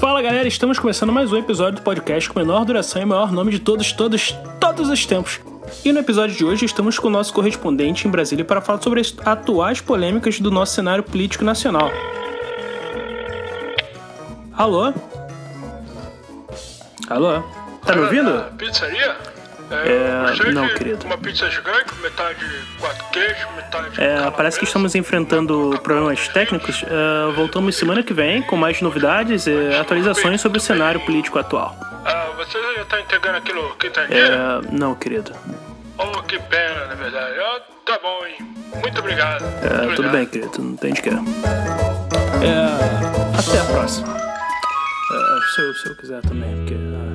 Fala galera, estamos começando mais um episódio do podcast com menor duração e maior nome de todos, todos, todos os tempos. E no episódio de hoje estamos com o nosso correspondente em Brasília para falar sobre as atuais polêmicas do nosso cenário político nacional. Alô? Alô? Tá me ouvindo? Pizzaria? É, gostaria não, de querido. Uma pizza gigante, metade quatro queijos, metade. É, parece que estamos enfrentando problemas técnicos. É, voltamos semana que vem com mais novidades e atualizações sobre o cenário político atual. Ah, você já tá entregando aquilo que tá em dia? É, não, querido. Oh, que pena, na verdade. Ah, tá bom, hein? Muito obrigado. Muito É, tudo obrigado. bem, querido, não tem de quê. É, até a próxima. É, se, eu, se eu quiser também, porque. ah,